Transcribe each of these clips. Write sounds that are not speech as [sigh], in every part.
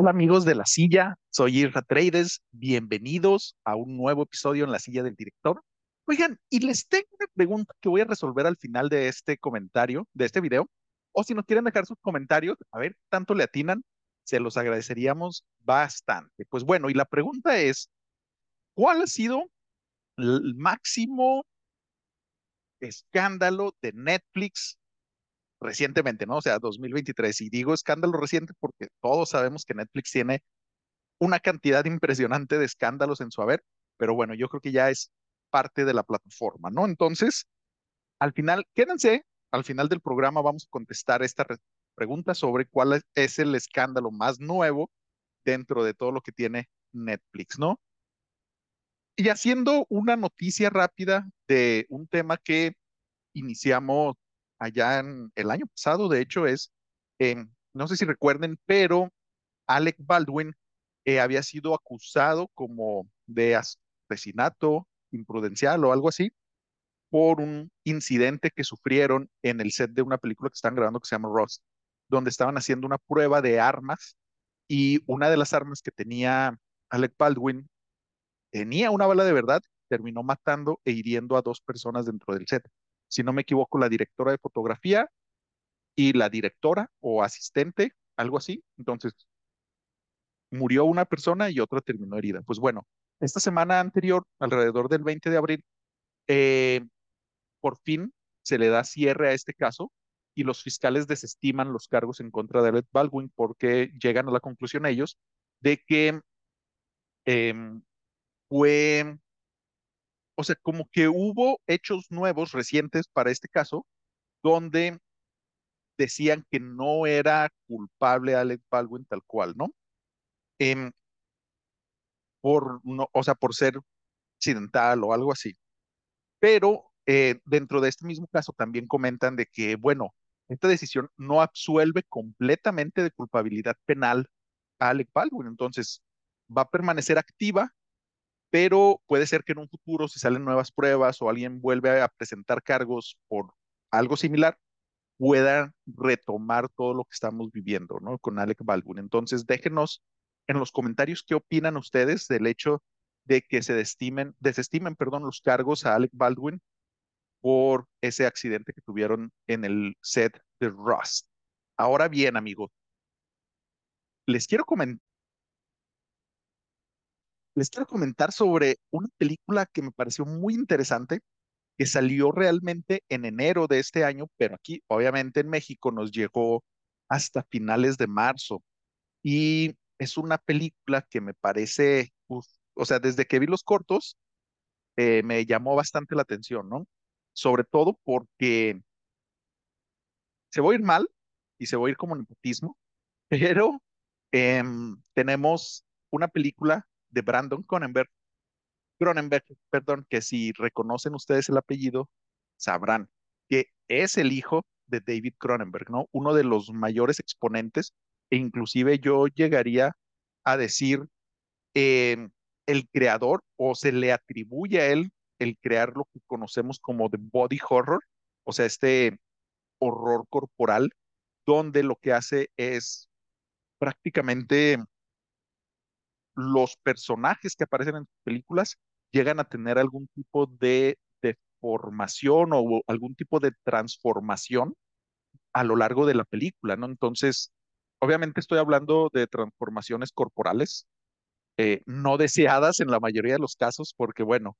Hola, ¿qué tal amigos de la silla? Soy Irra Trades. Bienvenidos a un nuevo episodio en la silla del director. Oigan, y les tengo una pregunta que voy a resolver al final de este comentario, de este video. O si nos quieren dejar sus comentarios, a ver, tanto le atinan, se los agradeceríamos bastante. Pues bueno, y la pregunta es, ¿cuál ha sido el máximo escándalo de Netflix recientemente, ¿no? O sea, 2023. Y digo escándalo reciente porque todos sabemos que Netflix tiene una cantidad impresionante de escándalos en su haber, pero bueno, yo creo que ya es parte de la plataforma, ¿no? Entonces, al final, quédense, al final del programa vamos a contestar esta pregunta sobre cuál es el escándalo más nuevo dentro de todo lo que tiene Netflix, ¿no? Y haciendo una noticia rápida de un tema que iniciamos allá en el año pasado, de hecho, es, no sé si recuerden, pero Alec Baldwin eh, había sido acusado como de asesinato imprudencial o algo así por un incidente que sufrieron en el set de una película que están grabando que se llama Rust, donde estaban haciendo una prueba de armas y una de las armas que tenía Alec Baldwin tenía una bala de verdad, terminó matando e hiriendo a dos personas dentro del set si no me equivoco, la directora de fotografía y la directora o asistente, algo así. Entonces, murió una persona y otra terminó herida. Pues bueno, esta semana anterior, alrededor del 20 de abril, eh, por fin se le da cierre a este caso y los fiscales desestiman los cargos en contra de Red Baldwin porque llegan a la conclusión ellos de que em, fue o sea, como que hubo hechos nuevos recientes para este caso, donde decían que no era culpable Alec Baldwin tal cual, ¿no? Em, por, no, o sea, por ser accidental o algo así. Pero eh, dentro de este mismo caso también comentan de que, bueno, esta decisión no absuelve completamente de culpabilidad penal a Alec Baldwin, entonces va a permanecer activa pero puede ser que en un futuro, si salen nuevas pruebas o alguien vuelve a presentar cargos por algo similar, pueda retomar todo lo que estamos viviendo, ¿no? Con Alec Baldwin. Entonces, déjenos en los comentarios qué opinan ustedes del hecho de que se desestimen, desestimen, perdón, los cargos a Alec Baldwin por ese accidente que tuvieron en el set de Rust. Ahora bien, amigos, les quiero comentar les quiero comentar sobre una película que me pareció muy interesante, que salió realmente en enero de este año, pero aquí, obviamente, en México nos llegó hasta finales de marzo. Y es una película que me parece, o sea, desde que vi los cortos, eh, me llamó bastante la atención, ¿no? Sobre todo porque se va a ir mal y se va a ir como nepotismo, [laughs] pero em, tenemos una película de Brandon Cronenberg, Cronenberg, perdón, que si reconocen ustedes el apellido, sabrán que es el hijo de David Cronenberg, ¿no? Uno de los mayores exponentes, e inclusive yo llegaría a decir em, el creador o se le atribuye a él el crear lo que conocemos como the body horror, o sea, este horror corporal, donde lo que hace es prácticamente los personajes que aparecen en películas llegan a tener algún tipo de deformación o algún tipo de transformación a lo largo de la película, ¿no? Entonces, obviamente estoy hablando de transformaciones corporales, eh, no deseadas en la mayoría de los casos, porque bueno,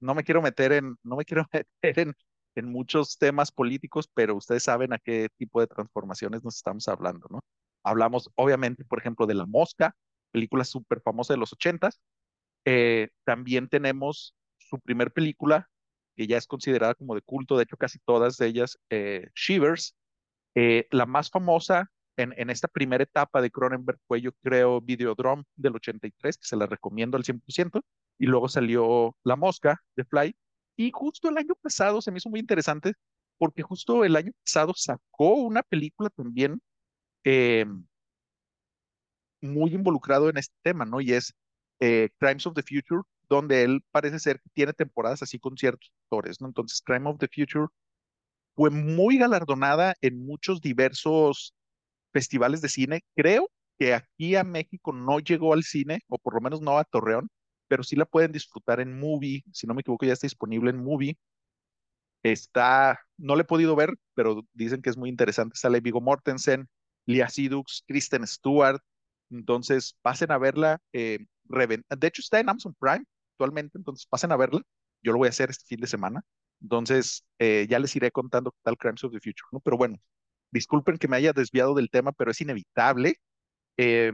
no me quiero meter en, no me quiero [laughs] meter en, en muchos temas políticos, pero ustedes saben a qué tipo de transformaciones nos estamos hablando, ¿no? Hablamos, obviamente, por ejemplo, de la mosca, película súper famosa de los ochentas. Eh, también tenemos su primer película, que ya es considerada como de culto, de hecho casi todas de ellas, eh, Shivers. Eh, la más famosa en, en, esta primera etapa de Cronenberg fue, yo creo, Videodrome del 83, que se la recomiendo al 100%, y luego salió La Mosca, de Fly, y justo el año pasado se me hizo muy interesante, porque justo el año pasado sacó una película también eh, muy involucrado en este tema, ¿no? Y es eh, Crimes of the Future, donde él parece ser que tiene temporadas así con ciertos actores, ¿no? Entonces, Crime of the Future fue muy galardonada en muchos diversos festivales de cine. Creo que aquí a México no llegó al cine, o por lo menos no a Torreón, pero sí la pueden disfrutar en Movie, si no me equivoco ya está disponible en Movie. Está, no la he podido ver, pero dicen que es muy interesante. Sale Vigo Mortensen, Lia Sidux, Kristen Stewart. Entonces, pasen a verla. Eh, de hecho, está en Amazon Prime actualmente, entonces pasen a verla. Yo lo voy a hacer este fin de semana. Entonces, eh, ya les iré contando qué tal Crimes of the Future, ¿no? Pero bueno, disculpen que me haya desviado del tema, pero es inevitable. Eh,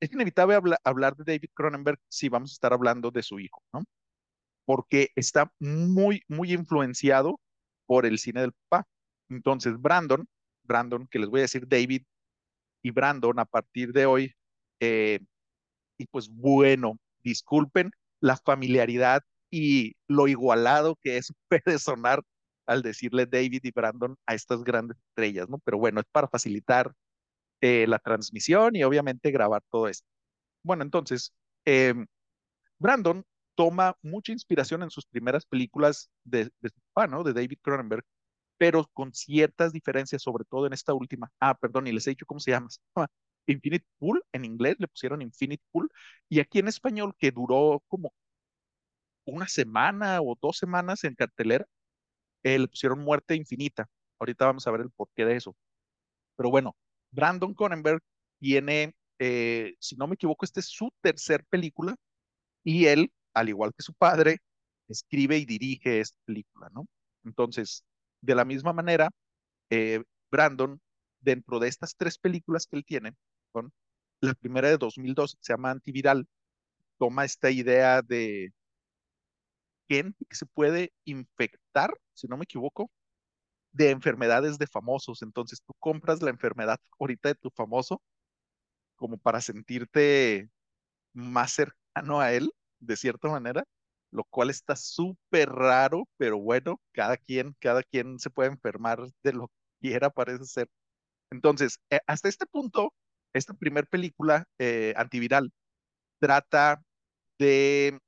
es inevitable hablar de David Cronenberg si vamos a estar hablando de su hijo, ¿no? Porque está muy, muy influenciado por el cine del papá. Entonces, Brandon, Brandon, que les voy a decir David y Brandon a partir de hoy, eh, y pues bueno, disculpen la familiaridad y lo igualado que es [laughs] puede sonar al decirle David y Brandon a estas grandes estrellas, ¿no? Pero bueno, es para facilitar eh, la transmisión y obviamente grabar todo esto. Bueno, entonces, eh, Brandon toma mucha inspiración en sus primeras películas de, de su papá, ¿no? De David Cronenberg, pero con ciertas diferencias, sobre todo en esta última. Ah, perdón, y les he dicho cómo se llama. Infinite Pool, en inglés le pusieron Infinite Pool, y aquí en español, que duró como una semana o dos semanas en cartelera, eh, le pusieron Muerte Infinita. Ahorita vamos a ver el porqué de eso. Pero bueno, Brandon Cronenberg tiene, eh, si no me equivoco, esta es su tercer película y él, al igual que su padre, escribe y dirige esta película, ¿no? Entonces, de la misma manera, eh, Brandon, dentro de estas tres películas que él tiene, la primera de 2002 se llama Antiviral, toma esta idea de gente que se puede infectar, si no me equivoco, de enfermedades de famosos. Entonces tú compras la enfermedad ahorita de tu famoso como para sentirte más cercano a él, de cierta manera, lo cual está súper raro, pero bueno, cada quien, cada quien se puede enfermar de lo que [laughs] quiera, parece ser. Entonces, eh, hasta este punto, esta primera película eh, antiviral trata de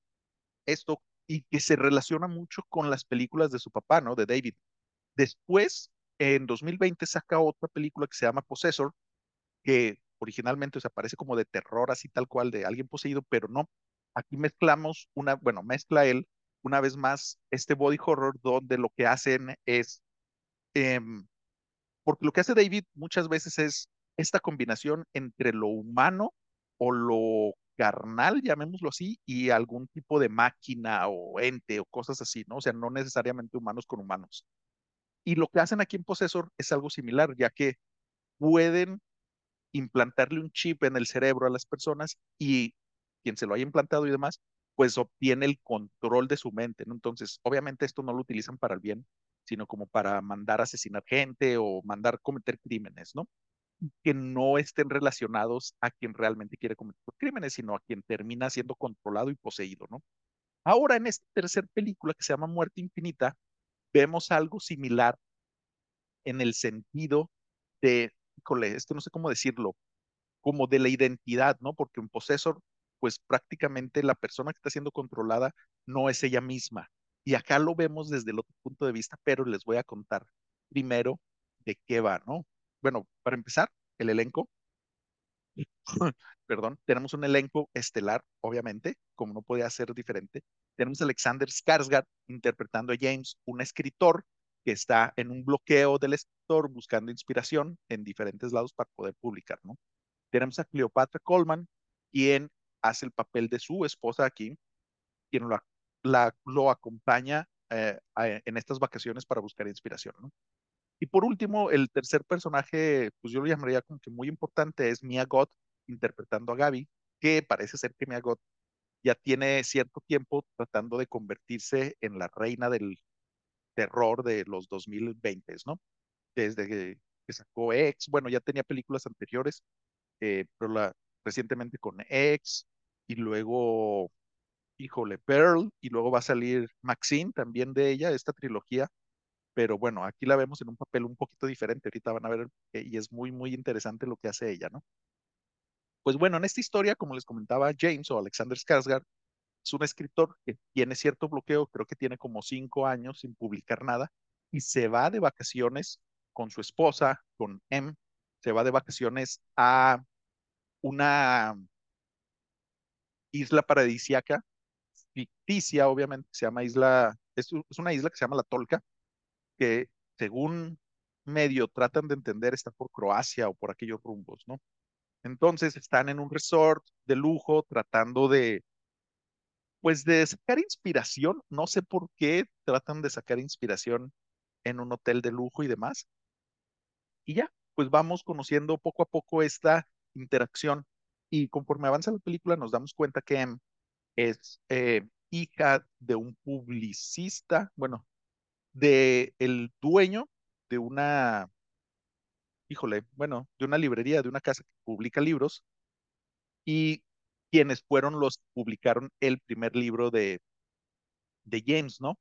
esto y que se relaciona mucho con las películas de su papá, ¿no? De David. Después, en 2020 saca otra película que se llama Possessor, que originalmente se aparece como de terror, así tal cual, de alguien poseído, pero no. Aquí mezclamos una, bueno, mezcla él una vez más este body horror donde lo que hacen es, em, porque lo que hace David muchas veces es esta combinación entre lo humano o lo carnal, llamémoslo así, y algún tipo de máquina o ente o cosas así, ¿no? O sea, no necesariamente humanos con humanos. Y lo que hacen aquí en Possessor es algo similar, ya que pueden implantarle un chip en el cerebro a las personas y quien se lo haya implantado y demás, pues obtiene el control de su mente, ¿no? Entonces, obviamente esto no lo utilizan para el bien, sino como para mandar a asesinar gente o mandar cometer crímenes, ¿no? que no estén relacionados a quien realmente quiere cometer crímenes, sino a quien termina siendo controlado y poseído, ¿no? Ahora, en esta tercera película que se llama Muerte Infinita, vemos algo similar en el sentido de, híjole, es que no sé cómo decirlo, como de la identidad, ¿no? Porque un posesor, pues prácticamente la persona que está siendo controlada no es ella misma. Y acá lo vemos desde el otro punto de vista, pero les voy a contar primero de qué va, ¿no? bueno, para empezar, el elenco. [laughs] Perdón, tenemos un elenco estelar, obviamente, como no podía ser diferente. Tenemos a Alexander Skarsgård interpretando a James, un escritor que está en un bloqueo del escritor buscando inspiración en diferentes lados para poder publicar, ¿no? Tenemos a Cleopatra Coleman, quien hace el papel de su esposa aquí, quien lo, la, lo acompaña eh, en estas vacaciones para buscar inspiración, ¿no? Y por último, el tercer personaje, pues yo lo llamaría como que muy importante, es Mia Goth interpretando a Gaby, que parece ser que Mia Goth ya tiene cierto tiempo tratando de convertirse en la reina del terror de los 2020, ¿no? Desde que, sacó X, bueno, ya tenía películas anteriores, eh, pero la, recientemente con X, y luego, híjole, Pearl, y luego va a salir Maxine también de ella, esta trilogía pero bueno, aquí la vemos en un papel un poquito diferente, ahorita van a ver, y es muy, muy interesante lo que hace ella, ¿no? Pues bueno, en esta historia, como les comentaba James o Alexander Skarsgård, es un escritor que tiene cierto bloqueo, creo que tiene como cinco años sin publicar nada, y se va de vacaciones con su esposa, con M, se va de vacaciones a una isla paradisíaca, ficticia, obviamente, se llama isla, es, es una isla que se llama La Tolca, que según medio tratan de entender está por Croacia o por aquellos rumbos, ¿no? Entonces están en un resort de lujo tratando de, pues de sacar inspiración, no sé por qué tratan de sacar inspiración en un hotel de lujo y demás. Y ya, pues vamos conociendo poco a poco esta interacción y conforme avanza la película nos damos cuenta que Em es eh, hija de un publicista, bueno, de el dueño de una, híjole, bueno, de una librería, de una casa que publica libros y quienes fueron los que publicaron el primer libro de, de James, ¿no?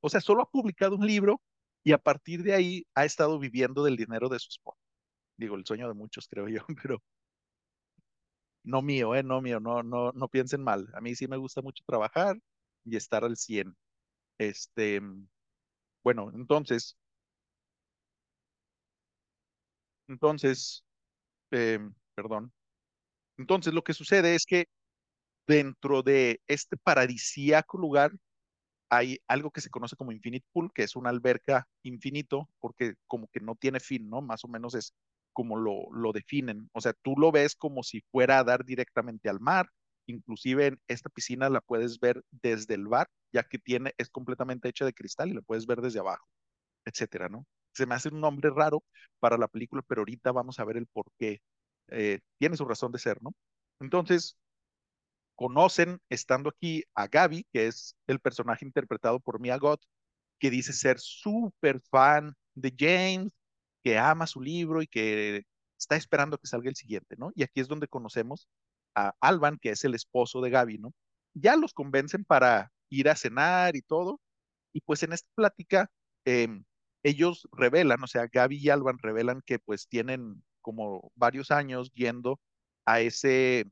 O sea, solo ha publicado un libro y a partir de ahí ha estado viviendo del dinero de su esposa. Digo, el sueño de muchos, creo yo, [laughs] pero no mío, ¿eh? No mío, no, no, no piensen mal. A mí sí me gusta mucho trabajar y estar al 100. Este, bueno, entonces, entonces, eh, perdón. Entonces, lo que sucede es que dentro de este paradisíaco lugar hay algo que se conoce como Infinite Pool, que es una alberca infinito, porque como que no tiene fin, ¿no? Más o menos es como lo, lo definen. O sea, tú lo ves como si fuera a dar directamente al mar. Inclusive en esta piscina la puedes ver desde el bar, ya que tiene, es completamente hecha de cristal y la puedes ver desde abajo, etcétera, ¿no? Se me hace un nombre raro para la película, pero ahorita vamos a ver el por qué. Eh, tiene su razón de ser, ¿no? Entonces, conocen, estando aquí, a Gaby, que es el personaje interpretado por Mia Goth, que dice ser súper fan de James, que ama su libro y que está esperando que salga el siguiente, ¿no? Y aquí es donde conocemos a Alban, que es el esposo de Gaby, ¿no? Ya los convencen para ir a cenar y todo, y pues en esta plática eh, ellos revelan, o sea, Gaby y Alban revelan que pues tienen como varios años yendo a ese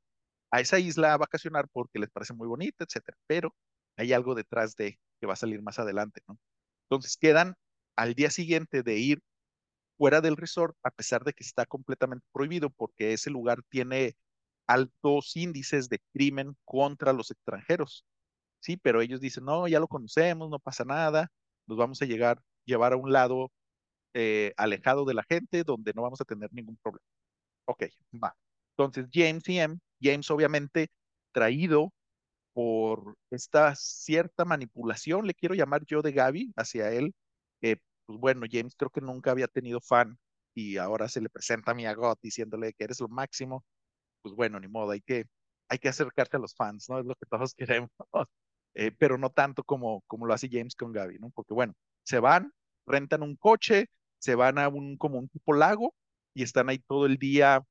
a esa isla a vacacionar porque les parece muy bonita, etcétera. Pero hay algo detrás de que va a salir más adelante, ¿no? Entonces quedan al día siguiente de ir fuera del resort, a pesar de que está completamente prohibido, porque ese lugar tiene altos índices de crimen contra los extranjeros. Sí, pero ellos dicen, no, ya lo conocemos, no pasa nada, nos vamos a llegar, llevar a un lado eh, alejado de la gente donde no vamos a tener ningún problema. Ok, va. Entonces, James y M, James obviamente traído por esta cierta manipulación, le quiero llamar yo de Gaby hacia él, eh, pues bueno, James creo que nunca había tenido fan y ahora se le presenta a Mia Goth diciéndole que eres lo máximo, pues bueno, ni modo, hay que, hay que acercarse a los fans, ¿no? Es lo que todos [laughs] queremos, eh, pero no tanto como, como lo hace James con Gaby, ¿no? Porque bueno, se van, rentan un coche, se van a un, como un tipo lago y están ahí todo el día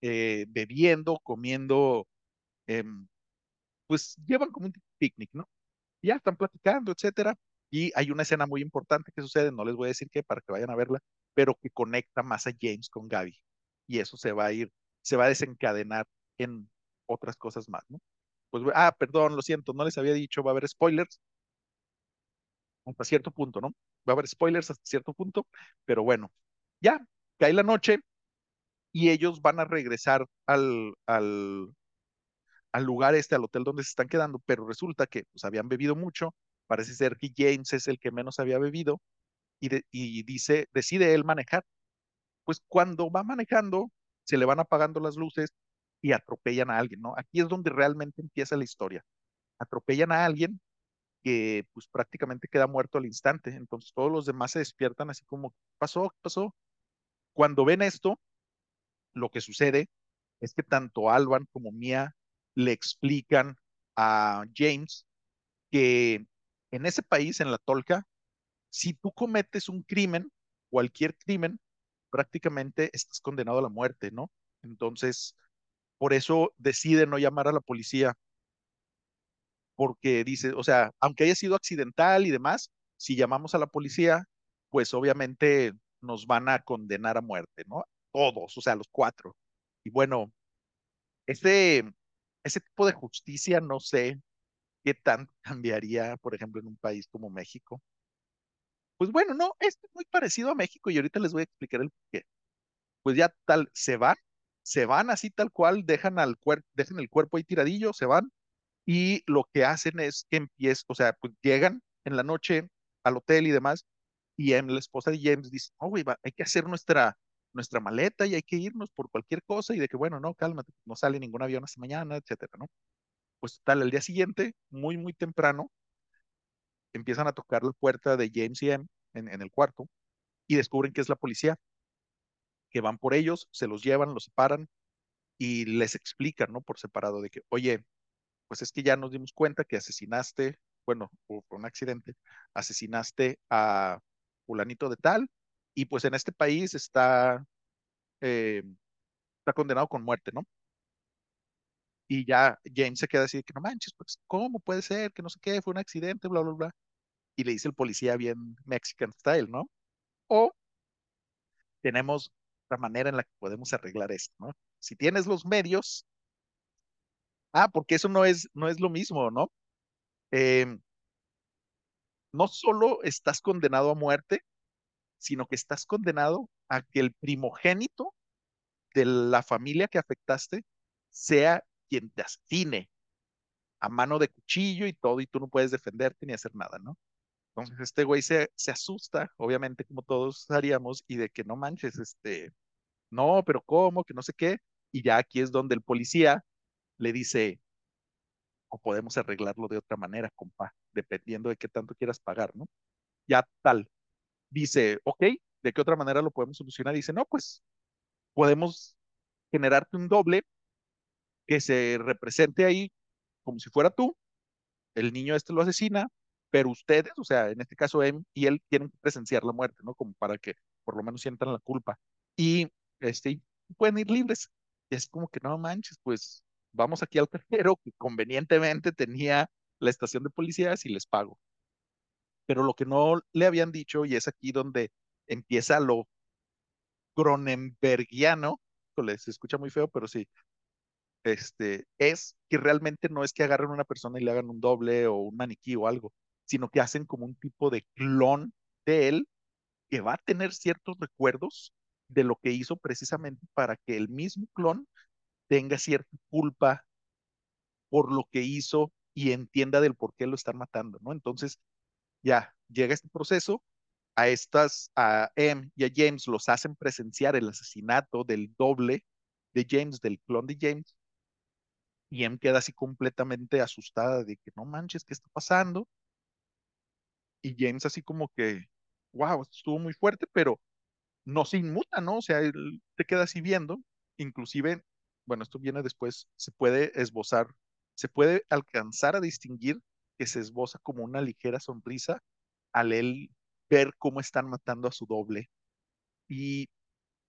eh, bebiendo, comiendo, em, pues llevan como un picnic, ¿no? Ya están platicando, etcétera. Y hay una escena muy importante que sucede, no les voy a decir qué para que vayan a verla, pero que conecta más a James con Gaby. Y eso se va a ir, se va a desencadenar en otras cosas más, ¿no? Pues, ah, perdón, lo siento, no les había dicho, va a haber spoilers hasta cierto punto, ¿no? Va a haber spoilers hasta cierto punto, pero bueno, ya, cae la noche, y ellos van a regresar al, al, al lugar este, al hotel donde se están quedando, pero resulta que pues, habían bebido mucho, parece ser que James es el que menos había bebido y, dice, decide él manejar. Pues cuando va manejando, se le van apagando las luces y atropellan a alguien, ¿no? Aquí es donde realmente empieza la historia. Atropellan a alguien que pues prácticamente queda muerto al instante. Entonces todos los demás se despiertan así como, pasó? ¿Qué pasó? Cuando ven esto, lo que sucede es que tanto Alban como Mia le explican a James que en ese país, en la Tolca, si tú cometes un crimen, cualquier crimen, prácticamente estás condenado a la muerte, ¿no? Entonces, por eso decide no llamar a la policía, porque dice, o sea, aunque haya sido accidental y demás, si llamamos a la policía, pues obviamente nos van a condenar a muerte, ¿no? todos, o sea, los cuatro. Y bueno, ese, ese tipo de justicia no sé qué tanto cambiaría, por ejemplo, en un país como México. Pues bueno, no, es muy parecido a México y ahorita les voy a explicar el por qué. Pues ya tal, se van, se van así tal cual, dejan al dejan el cuerpo ahí tiradillo, se van y lo que hacen es que empiezan, o sea, pues llegan en la noche al hotel y demás y la esposa de James dice, oh, güey, hay que hacer nuestra, nuestra maleta y hay que irnos por cualquier cosa y de que, bueno, no, cálmate, no sale ningún avión hasta mañana, etcétera, ¿no? Pues tal, el día siguiente, muy, muy temprano, empiezan a tocar la puerta de James y M en, en el cuarto y descubren que es la policía, que van por ellos, se los llevan, los separan y les explican, ¿no? Por separado de que, oye, pues es que ya nos dimos cuenta que asesinaste, bueno, por un accidente, asesinaste a fulanito de tal y pues en este país está, eh, está condenado con muerte, ¿no? Y ya James se queda así de que no manches, pues, ¿cómo puede ser? Que no sé qué, fue un accidente, bla, bla, bla. Y le dice el policía bien Mexican style, ¿no? O tenemos la manera en la que podemos arreglar esto, ¿no? Si tienes los medios, ah, porque eso no es, no es lo mismo, ¿no? Em, no solo estás condenado a muerte, sino que estás condenado a que el primogénito de la familia que afectaste sea quien te asesine a mano de cuchillo y todo, y tú no puedes defenderte ni hacer nada, ¿no? Entonces este güey se, se asusta, obviamente, como todos haríamos, y de que no manches, este, no, pero ¿cómo? Que no sé qué. Y ya aquí es donde el policía le dice, o podemos arreglarlo de otra manera, compa, dependiendo de qué tanto quieras pagar, ¿no? Ya tal. Dice, ok, ¿de qué otra manera lo podemos solucionar? Dice, no, pues podemos generarte un doble que se represente ahí como si fuera tú, el niño este lo asesina, pero ustedes, o sea, en este caso él y él tienen que presenciar la muerte, ¿no? Como para que por lo menos sientan la culpa. Y este, pueden ir libres. Es como que no manches, pues vamos aquí al cajero que convenientemente tenía la estación de policías y les pago. Pero lo que no le habían dicho, y es aquí donde empieza lo cronenbergiano, se escucha muy feo, pero sí, este, es que realmente no es que agarren una persona y le hagan un doble o un maniquí o algo, sino que hacen como un tipo de clon de él que va a tener ciertos recuerdos de lo que hizo precisamente para que el mismo clon tenga cierta culpa por lo que hizo y entienda del por qué lo están matando, ¿no? Entonces, ya llega este proceso, a estas, a M y a James los hacen presenciar el asesinato del doble de James, del clon de James, y M queda así completamente asustada de que no manches, ¿qué está pasando? Y James así como que, wow, estuvo muy fuerte, pero no se inmuta, ¿no? O sea, él te queda así viendo, inclusive, bueno, esto viene después, se puede esbozar, se puede alcanzar a distinguir que se esboza como una ligera sonrisa al él ver cómo están matando a su doble y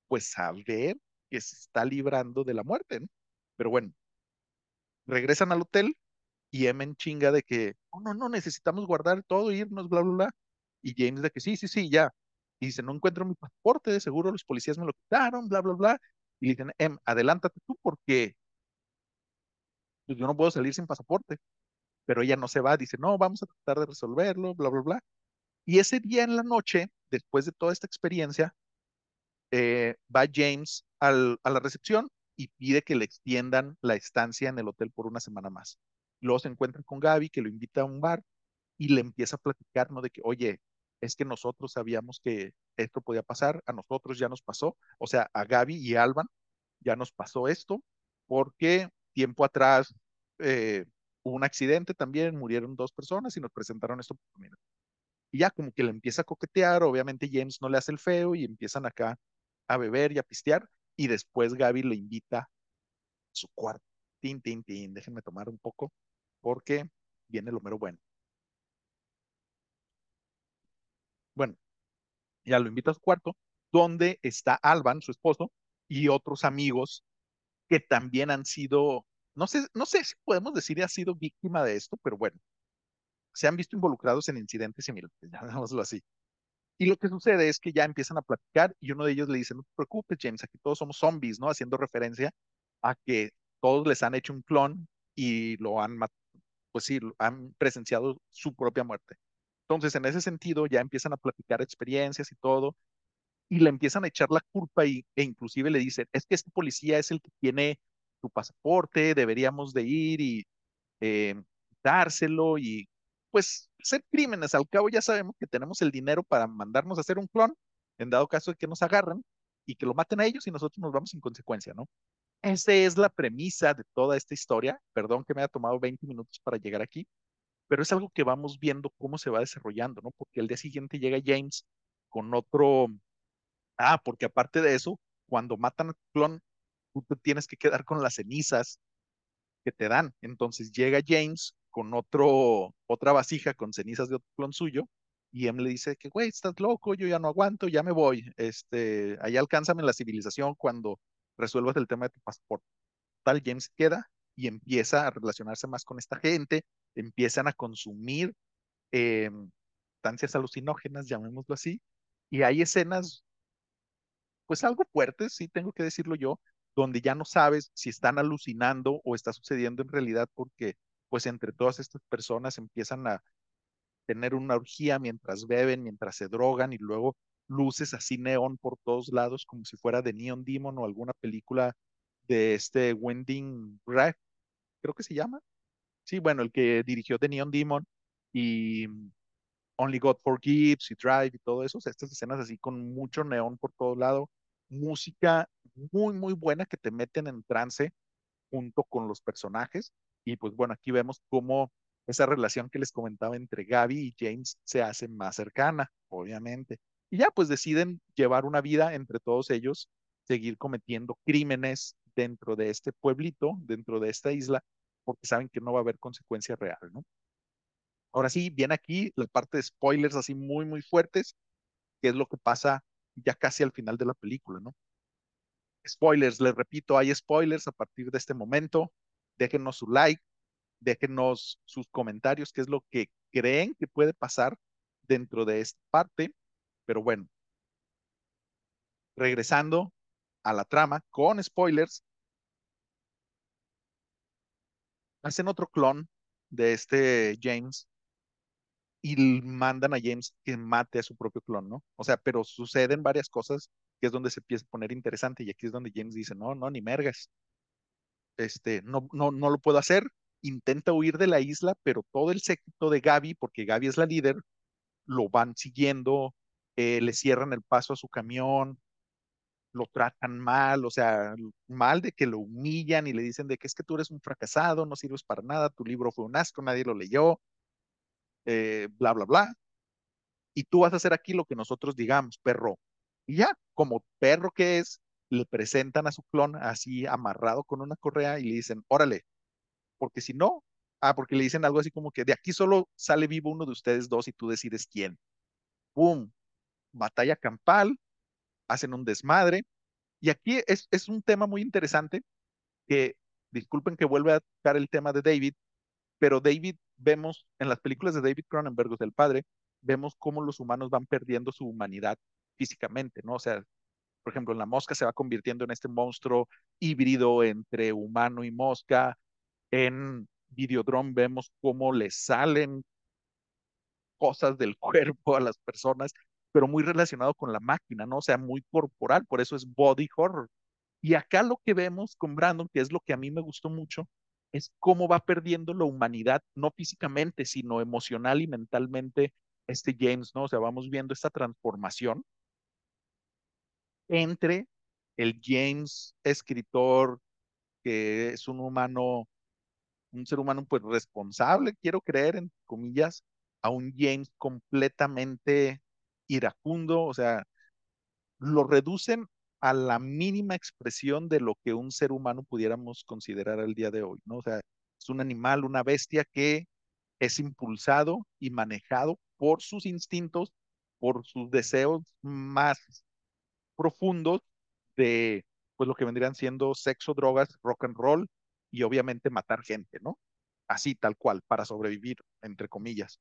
pues ver que se está librando de la muerte, ¿no? Pero bueno, regresan al hotel y Emen chinga de que, no, no, no, necesitamos guardar todo, irnos, bla, bla, bla. Y James de que sí, sí, sí, ya. Y dice, no encuentro mi pasaporte, de seguro los policías me lo quitaron, bla, bla, bla. Y le dicen, Em, adelántate tú porque pues, yo no puedo salir sin pasaporte. Pero ella no se va, dice, no, vamos a tratar de resolverlo, bla, bla, bla. Y ese día en la noche, después de toda esta experiencia, eh, va James al, a la recepción y pide que le extiendan la estancia en el hotel por una semana más. Luego se encuentra con Gaby, que lo invita a un bar y le empieza a platicar, ¿no? De que, oye, es que nosotros sabíamos que esto podía pasar, a nosotros ya nos pasó, o sea, a Gaby y Alban ya nos pasó esto, porque tiempo atrás eh, hubo un accidente también, murieron dos personas y nos presentaron esto. Y ya como que le empieza a coquetear, obviamente James no le hace el feo y empiezan acá a beber y a pistear y después Gaby le invita a su cuarto. Tin, tin, tin, déjenme tomar un poco porque viene lo mero bueno. Bueno, ya lo invita a su cuarto, donde está Alban, su esposo, y otros amigos que también han sido, no sé, no sé si podemos decir que ha sido víctima de esto, pero bueno, se han visto involucrados en incidentes similares, [laughs] llamémoslo así. Y lo que sucede es que ya empiezan a platicar y uno de ellos le dice, no te preocupes, James, aquí todos somos zombies, ¿no? Haciendo referencia a que todos les han hecho un clon y lo han, pues sí, han presenciado su propia muerte. Entonces, en ese sentido, ya empiezan a platicar experiencias y todo, y le empiezan a echar la culpa y, e inclusive le dicen, es que este policía es el que tiene tu pasaporte, deberíamos de ir y eh, dárselo y pues hacer crímenes. Al cabo ya sabemos que tenemos el dinero para mandarnos a hacer un clon, en dado caso de que nos agarren y que lo maten a ellos y nosotros nos vamos sin consecuencia, ¿no? Esa es la premisa de toda esta historia. Perdón que me haya tomado 20 minutos para llegar aquí, pero es algo que vamos viendo cómo se va desarrollando, ¿no? Porque el día siguiente llega James con otro, ah, porque aparte de eso, cuando matan a clon, tú te tienes que quedar con las cenizas que te dan. Entonces llega James con otro, otra vasija con cenizas de otro clon suyo y M le dice que, güey, estás loco, yo ya no aguanto, ya me voy. Este, allá alcánzame la civilización cuando resuelvas el tema de tu pasaporte. Tal James queda y empieza a relacionarse más con esta gente, empiezan a consumir eh, sustancias alucinógenas, llamémoslo así, y hay escenas, pues algo fuertes, sí tengo que decirlo yo, donde ya no sabes si están alucinando o está sucediendo en realidad porque pues entre todas estas personas empiezan a tener una orgía mientras beben, mientras se drogan y luego luces así neón por todos lados como si fuera de Neon Demon o alguna película de este Wending Rack, creo que se llama. Sí, bueno, el que dirigió The Neon Demon y Only God Forgives y Drive y todo eso, estas escenas así con mucho neón por todo lado, música muy, muy buena que te meten en trance junto con los personajes. Y pues bueno, aquí vemos cómo esa relación que les comentaba entre Gaby y James se hace más cercana, obviamente. Y ya pues deciden llevar una vida entre todos ellos, seguir cometiendo crímenes dentro de este pueblito, dentro de esta isla, porque saben que no va a haber consecuencia real, ¿no? Ahora sí, viene aquí la parte de spoilers así muy, muy fuertes, que es lo que pasa ya casi al final de la película, ¿no? Spoilers, les repito, hay spoilers a partir de este momento. Déjenos su like, déjenos sus comentarios, qué es lo que creen que puede pasar dentro de esta parte. Pero bueno, regresando a la trama con spoilers, hacen otro clon de este James y mandan a James que mate a su propio clon, ¿no? O sea, pero suceden varias cosas que es donde se empieza a poner interesante y aquí es donde James dice, no, no, ni mergas, este, no, no, no lo puedo hacer, intenta huir de la isla, pero todo el séquito de Gaby, porque Gaby es la líder, lo van siguiendo, eh, le cierran el paso a su camión, lo tratan mal, o sea, mal de que lo humillan y le dicen de que es que tú eres un fracasado, no sirves para nada, tu libro fue un asco, nadie lo leyó, eh, bla, bla, bla. Y tú vas a hacer aquí lo que nosotros digamos, perro. Y ya, como perro que es, le presentan a su clon así amarrado con una correa y le dicen, órale, porque si no, ah, porque le dicen algo así como que de aquí solo sale vivo uno de ustedes dos y tú decides quién. ¡Pum! Batalla campal, hacen un desmadre. Y aquí es, es un tema muy interesante que, disculpen que vuelva a tocar el tema de David, pero David, vemos en las películas de David Cronenberg, del padre, vemos cómo los humanos van perdiendo su humanidad físicamente, ¿no? O sea, por ejemplo, la mosca se va convirtiendo en este monstruo híbrido entre humano y mosca. En Videodrome vemos cómo le salen cosas del [laughs] cuerpo a las personas, pero muy relacionado con la máquina, ¿no? O sea, muy corporal, por eso es body horror. Y acá lo que vemos con Brandon, que es lo que a mí me gustó mucho, es cómo va perdiendo la humanidad, no físicamente, sino emocional y mentalmente, este James, ¿no? O sea, vamos viendo esta transformación entre el James escritor, que es un humano, un ser humano pues responsable, quiero creer, en comillas, a un James completamente iracundo, o sea, lo reducen a la mínima expresión de lo que un ser humano pudiéramos considerar al día de hoy, ¿no? O sea, es un animal, una bestia que es impulsado y manejado por sus instintos, por sus deseos más profundos de, pues lo que vendrían siendo sexo, drogas, rock and roll y obviamente matar gente, ¿no? Así, tal cual, para sobrevivir, entre comillas.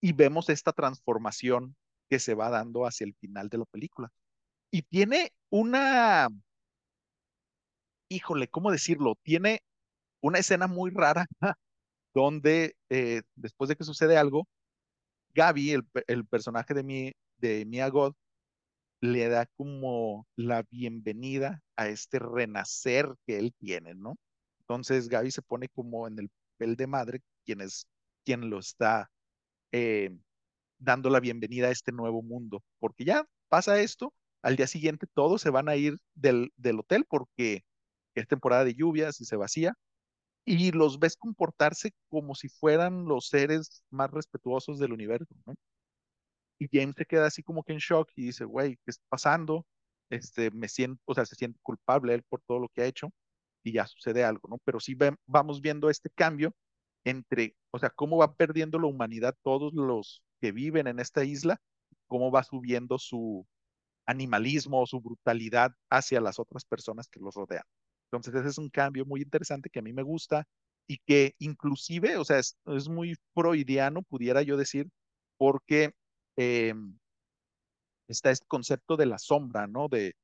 Y vemos esta transformación que se va dando hacia el final de la película. Y tiene una, híjole, ¿cómo decirlo? Tiene una escena muy rara donde eh, después de que sucede algo, Gaby, el, el personaje de mi, de Mia God, le da como la bienvenida a este renacer que él tiene, ¿no? Entonces Gaby se pone como en el papel de madre, quien es quien lo está eh, dando la bienvenida a este nuevo mundo, porque ya pasa esto, al día siguiente todos se van a ir del, del hotel porque es temporada de lluvias y se vacía, y los ves comportarse como si fueran los seres más respetuosos del universo, ¿no? Y James se queda así como que en shock y dice, güey, ¿qué está pasando? Este, me siento, o sea, se siente culpable él por todo lo que ha hecho y ya sucede algo, ¿no? Pero sí ve, vamos viendo este cambio entre, o sea, cómo va perdiendo la humanidad todos los que viven en esta isla, cómo va subiendo su animalismo o su brutalidad hacia las otras personas que los rodean. Entonces, ese es un cambio muy interesante que a mí me gusta y que inclusive, o sea, es, es muy freudiano, pudiera yo decir, porque eh, está este concepto de la sombra, ¿no? De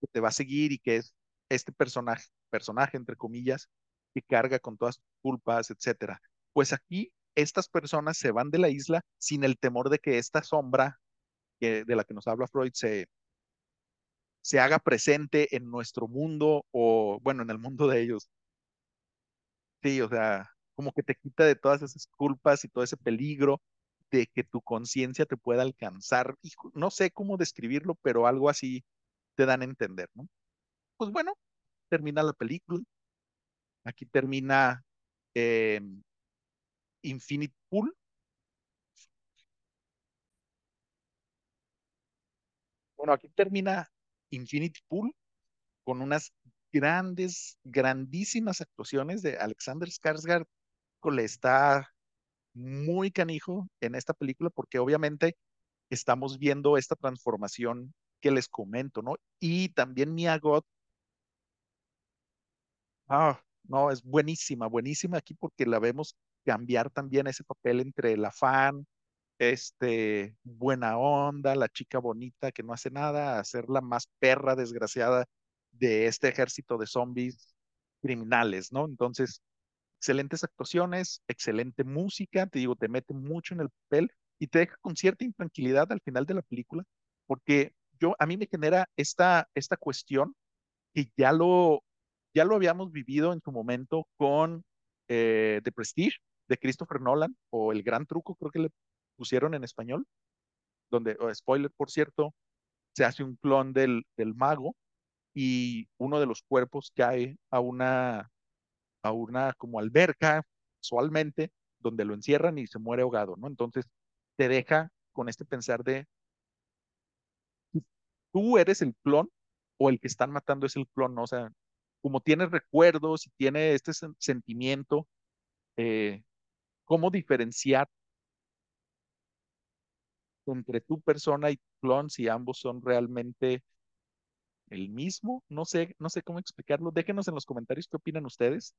que te va a seguir y que es este personaje, personaje entre comillas, que carga con todas tus culpas, etcétera. Pues aquí estas personas se van de la isla sin el temor de que esta sombra que, de la que nos habla Freud se, se haga presente en nuestro mundo o, bueno, en el mundo de ellos. Sí, o sea, como que te quita de todas esas culpas y todo ese peligro de que tu conciencia te pueda alcanzar. Y no sé cómo describirlo, pero algo así te dan a entender, ¿no? Pues bueno, termina la película. Aquí termina eh, Infinite Pool. Bueno, aquí termina Infinity Pool con unas grandes, grandísimas actuaciones de Alexander Skarsgård. Le está muy canijo en esta película porque obviamente estamos viendo esta transformación que les comento, ¿no? Y también Mia Goth. Ah, no, es buenísima, buenísima aquí porque la vemos cambiar también ese papel entre la fan, este, buena onda, la chica bonita que no hace nada, a ser la más perra desgraciada de este ejército de zombies criminales, ¿no? Entonces, excelentes actuaciones, excelente música, te digo, te mete mucho en el papel y te deja con cierta intranquilidad al final de la película, porque yo, a mí me genera esta, esta cuestión que ya lo, ya lo habíamos vivido en su momento con eh, The Prestige de Christopher Nolan o El Gran Truco, creo que le pusieron en español, donde, oh, spoiler por cierto, se hace un clon del, del mago y uno de los cuerpos cae a una, a una como alberca, casualmente, donde lo encierran y se muere ahogado, ¿no? Entonces te deja con este pensar de, tú eres el clon o el que están matando es el clon, ¿no? O sea, como tiene recuerdos y tiene este sentimiento, eh, ¿cómo diferenciar entre tu persona y tu clon si ambos son realmente el mismo? No sé, no sé cómo explicarlo. Déjenos en los comentarios qué opinan ustedes.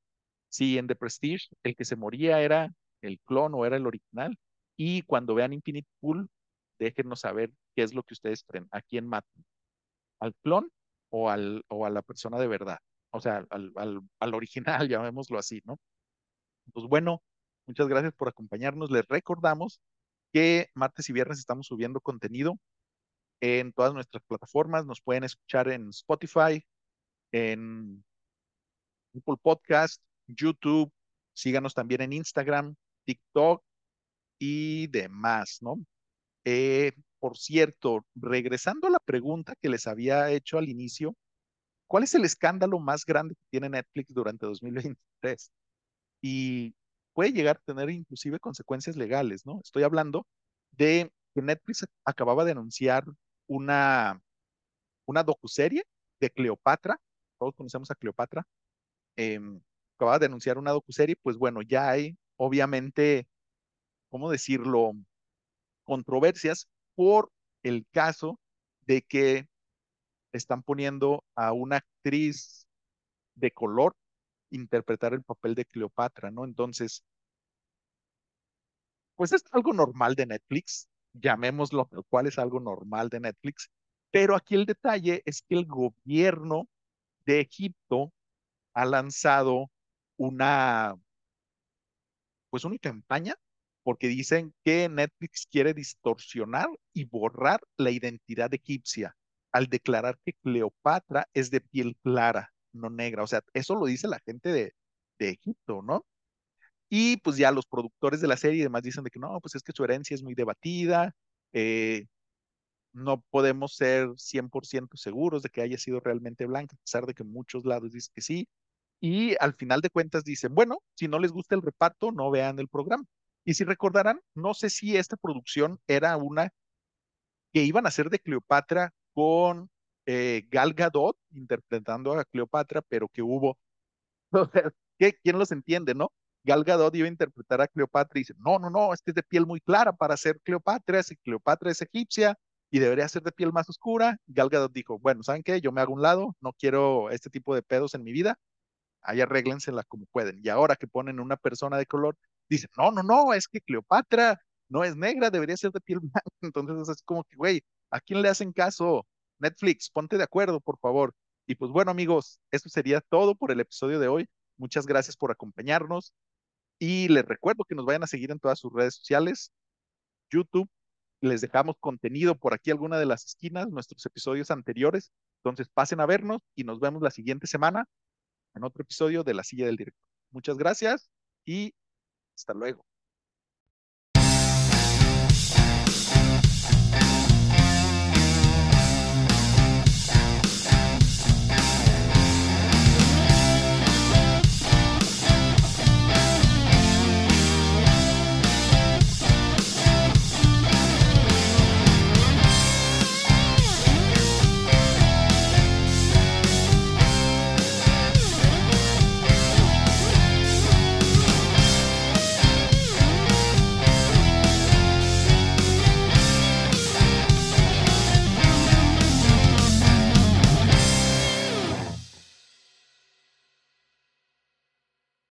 Si en The Prestige el que se moría era el clon o era el original. Y cuando vean Infinite Pool, déjenos saber qué es lo que ustedes creen. ¿A quién matan? ¿Al clon o, al, o a la persona de verdad? O sea, al, al, al original, [laughs] llamémoslo así, ¿no? Pues bueno, muchas gracias por acompañarnos. Les recordamos que martes y viernes estamos subiendo contenido en todas nuestras plataformas. Nos pueden escuchar en Spotify, en Apple Podcast, YouTube. Síganos también en Instagram, TikTok y demás, ¿no? Eh, por cierto, regresando a la pregunta que les había hecho al inicio, ¿cuál es el escándalo más grande que tiene Netflix durante 2023? Y puede llegar a tener inclusive consecuencias legales, ¿no? Estoy hablando de que Netflix acababa de anunciar una, una docuserie de Cleopatra, todos conocemos a Cleopatra, eh, de anunciar una docuserie, pues bueno, ya hay obviamente, ¿cómo decirlo?, controversias por el caso de que están poniendo a una actriz de color interpretar el papel de Cleopatra, ¿no? Entonces, pues es algo normal de Netflix, llamémoslo, lo cual es algo normal de Netflix, pero aquí el detalle es que el gobierno de Egipto ha lanzado una, pues una campaña porque dicen que Netflix quiere distorsionar y borrar la identidad egipcia al declarar que Cleopatra es de piel clara, no negra. O sea, eso lo dice la gente de, de Egipto, ¿no? Y pues ya los productores de la serie y demás dicen de que no, pues es que su herencia es muy debatida, eh, no podemos ser 100% seguros de que haya sido realmente blanca, a pesar de que muchos lados dicen que sí. Y al final de cuentas dicen, bueno, si no les gusta el reparto, no vean el programa. Y si recordarán, no sé si esta producción era una que iban a hacer de Cleopatra con eh, Gal Gadot interpretando a Cleopatra, pero que hubo, [laughs] ¿quién los entiende, no? Gal Gadot iba a interpretar a Cleopatra y dice, no, no, no, este es de piel muy clara para ser Cleopatra, si Cleopatra es egipcia y debería ser de piel más oscura. Gal Gadot dijo, bueno, ¿saben qué? Yo me hago un lado, no quiero este tipo de pedos en mi vida, ahí arréglensela como pueden. Y ahora que ponen una persona de color, dicen, no, no, no, es que Cleopatra no es negra, debería ser de piel [laughs] blanca. Entonces es como que, güey, ¿a quién le hacen caso? Netflix, ponte de acuerdo, por favor. Y pues bueno, amigos, esto sería todo por el episodio de hoy. Muchas gracias por acompañarnos. Y les recuerdo que nos vayan a seguir en todas sus redes sociales, YouTube. Les dejamos contenido por aquí, alguna de las esquinas, nuestros episodios anteriores. Entonces pasen a vernos y nos vemos la siguiente semana en otro episodio de La Silla del Director. Muchas gracias y hasta luego.